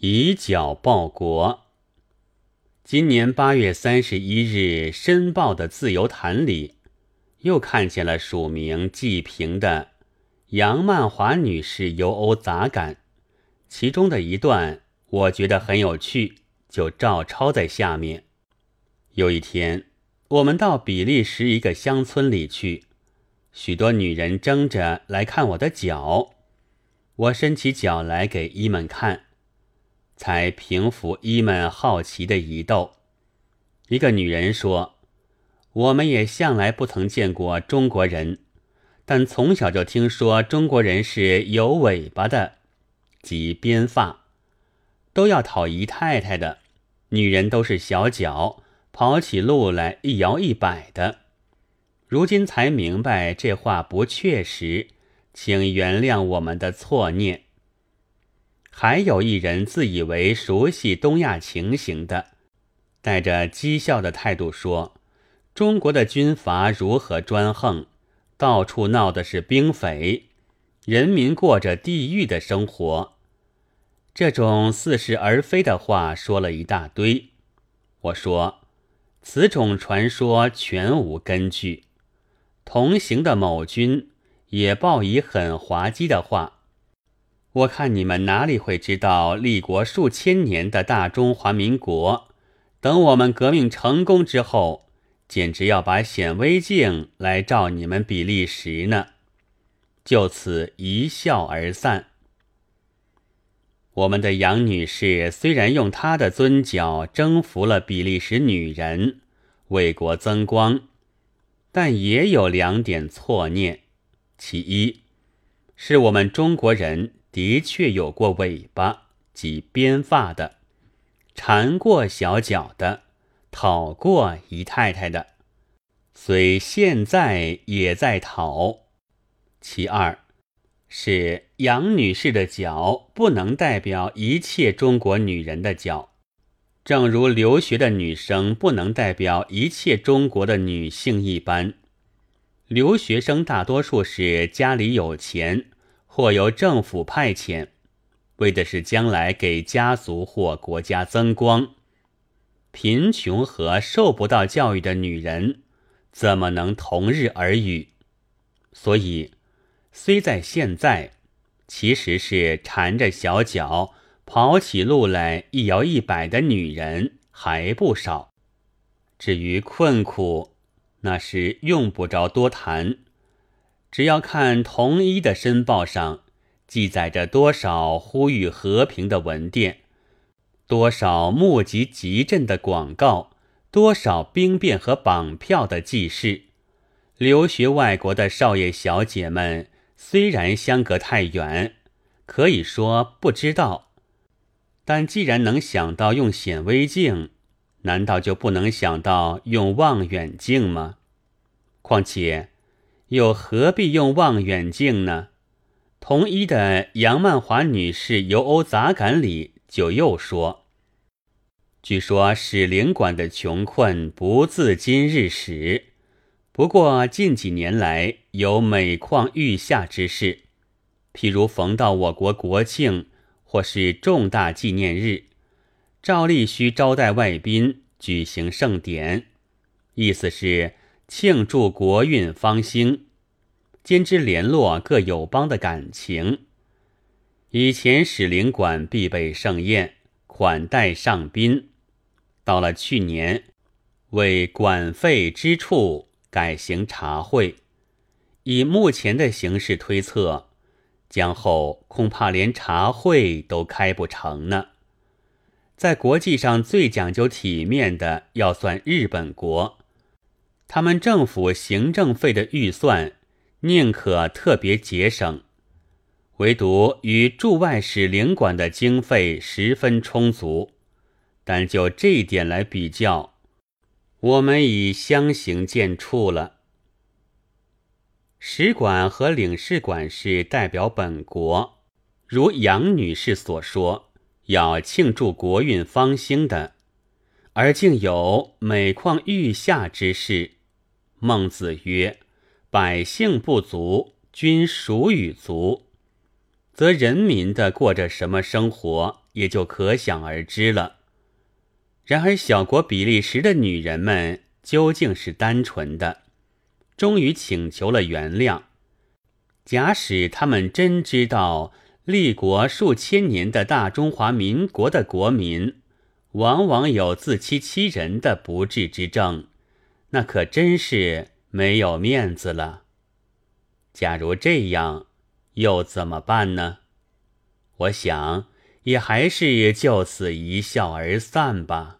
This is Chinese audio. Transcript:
以脚报国。今年八月三十一日，《申报》的自由坛里，又看见了署名季平的杨曼华女士游欧杂感，其中的一段我觉得很有趣，就照抄在下面。有一天，我们到比利时一个乡村里去，许多女人争着来看我的脚，我伸起脚来给伊们看。才平复伊们好奇的疑窦。一个女人说：“我们也向来不曾见过中国人，但从小就听说中国人是有尾巴的，即编发，都要讨姨太太的。女人都是小脚，跑起路来一摇一摆的。如今才明白这话不确实，请原谅我们的错念。”还有一人自以为熟悉东亚情形的，带着讥笑的态度说：“中国的军阀如何专横，到处闹的是兵匪，人民过着地狱的生活。”这种似是而非的话说了一大堆。我说：“此种传说全无根据。”同行的某军也报以很滑稽的话。我看你们哪里会知道立国数千年的大中华民国，等我们革命成功之后，简直要把显微镜来照你们比利时呢！就此一笑而散。我们的杨女士虽然用她的尊脚征服了比利时女人，为国增光，但也有两点错念：其一，是我们中国人。的确有过尾巴及编发的，缠过小脚的，讨过姨太太的，虽现在也在讨。其二，是杨女士的脚不能代表一切中国女人的脚，正如留学的女生不能代表一切中国的女性一般。留学生大多数是家里有钱。或由政府派遣，为的是将来给家族或国家增光。贫穷和受不到教育的女人，怎么能同日而语？所以，虽在现在，其实是缠着小脚跑起路来一摇一摆的女人还不少。至于困苦，那是用不着多谈。只要看同一的申报上记载着多少呼吁和平的文电，多少募集集镇的广告，多少兵变和绑票的记事，留学外国的少爷小姐们虽然相隔太远，可以说不知道，但既然能想到用显微镜，难道就不能想到用望远镜吗？况且。又何必用望远镜呢？同一的杨曼华女士游欧杂感里就又说：“据说使领馆的穷困不自今日始，不过近几年来有每况愈下之势。譬如逢到我国国庆或是重大纪念日，照例需招待外宾，举行盛典，意思是。”庆祝国运方兴，兼之联络各友邦的感情。以前使领馆必备盛宴，款待上宾。到了去年，为管费之处改行茶会。以目前的形势推测，将后恐怕连茶会都开不成呢。在国际上最讲究体面的，要算日本国。他们政府行政费的预算宁可特别节省，唯独与驻外使领馆的经费十分充足。但就这一点来比较，我们已相形见绌了。使馆和领事馆是代表本国，如杨女士所说，要庆祝国运方兴的，而竟有每况愈下之势。孟子曰：“百姓不足，君孰与足？”则人民的过着什么生活，也就可想而知了。然而，小国比利时的女人们究竟是单纯的，终于请求了原谅。假使他们真知道立国数千年的大中华民国的国民，往往有自欺欺人的不治之症，那可真是没有面子了。假如这样，又怎么办呢？我想，也还是就此一笑而散吧。